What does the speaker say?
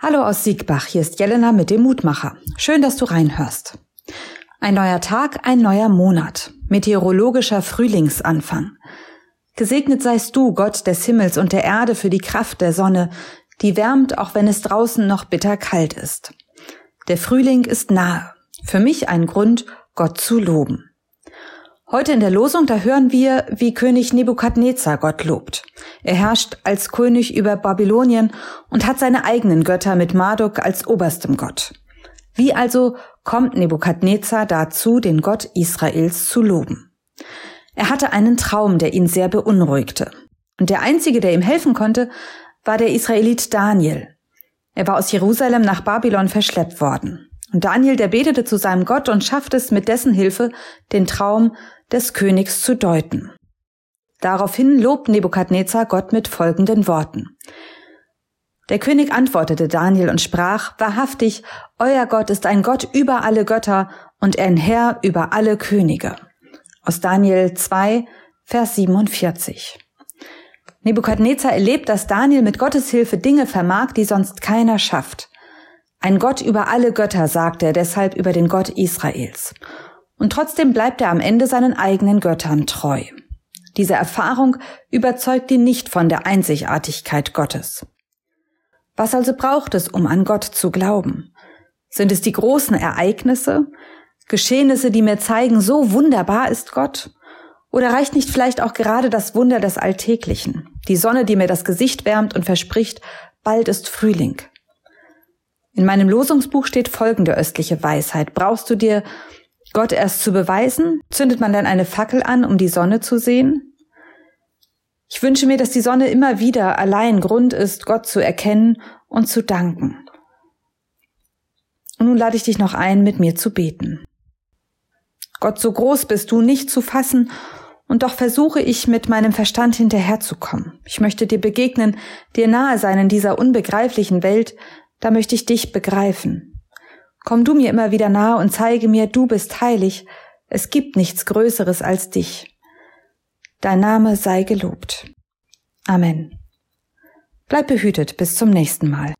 Hallo aus Siegbach, hier ist Jelena mit dem Mutmacher. Schön, dass du reinhörst. Ein neuer Tag, ein neuer Monat. Meteorologischer Frühlingsanfang. Gesegnet seist du, Gott des Himmels und der Erde, für die Kraft der Sonne, die wärmt, auch wenn es draußen noch bitter kalt ist. Der Frühling ist nahe. Für mich ein Grund, Gott zu loben. Heute in der Losung, da hören wir, wie König Nebukadnezar Gott lobt. Er herrscht als König über Babylonien und hat seine eigenen Götter mit Marduk als oberstem Gott. Wie also kommt Nebukadnezar dazu, den Gott Israels zu loben? Er hatte einen Traum, der ihn sehr beunruhigte. Und der einzige, der ihm helfen konnte, war der Israelit Daniel. Er war aus Jerusalem nach Babylon verschleppt worden. Und Daniel, der betete zu seinem Gott und schaffte es mit dessen Hilfe, den Traum des Königs zu deuten. Daraufhin lobt Nebukadnezar Gott mit folgenden Worten. Der König antwortete Daniel und sprach, Wahrhaftig, euer Gott ist ein Gott über alle Götter und ein Herr über alle Könige. Aus Daniel 2, Vers 47. Nebukadnezar erlebt, dass Daniel mit Gottes Hilfe Dinge vermag, die sonst keiner schafft. Ein Gott über alle Götter, sagt er deshalb über den Gott Israels. Und trotzdem bleibt er am Ende seinen eigenen Göttern treu. Diese Erfahrung überzeugt ihn nicht von der Einzigartigkeit Gottes. Was also braucht es, um an Gott zu glauben? Sind es die großen Ereignisse, Geschehnisse, die mir zeigen, so wunderbar ist Gott? Oder reicht nicht vielleicht auch gerade das Wunder des Alltäglichen, die Sonne, die mir das Gesicht wärmt und verspricht, bald ist Frühling? In meinem Losungsbuch steht folgende östliche Weisheit. Brauchst du dir Gott erst zu beweisen? Zündet man dann eine Fackel an, um die Sonne zu sehen? Ich wünsche mir, dass die Sonne immer wieder allein Grund ist, Gott zu erkennen und zu danken. Und nun lade ich dich noch ein, mit mir zu beten. Gott, so groß bist du nicht zu fassen, und doch versuche ich mit meinem Verstand hinterherzukommen. Ich möchte dir begegnen, dir nahe sein in dieser unbegreiflichen Welt, da möchte ich dich begreifen. Komm du mir immer wieder nahe und zeige mir, du bist heilig, es gibt nichts Größeres als dich. Dein Name sei gelobt. Amen. Bleib behütet bis zum nächsten Mal.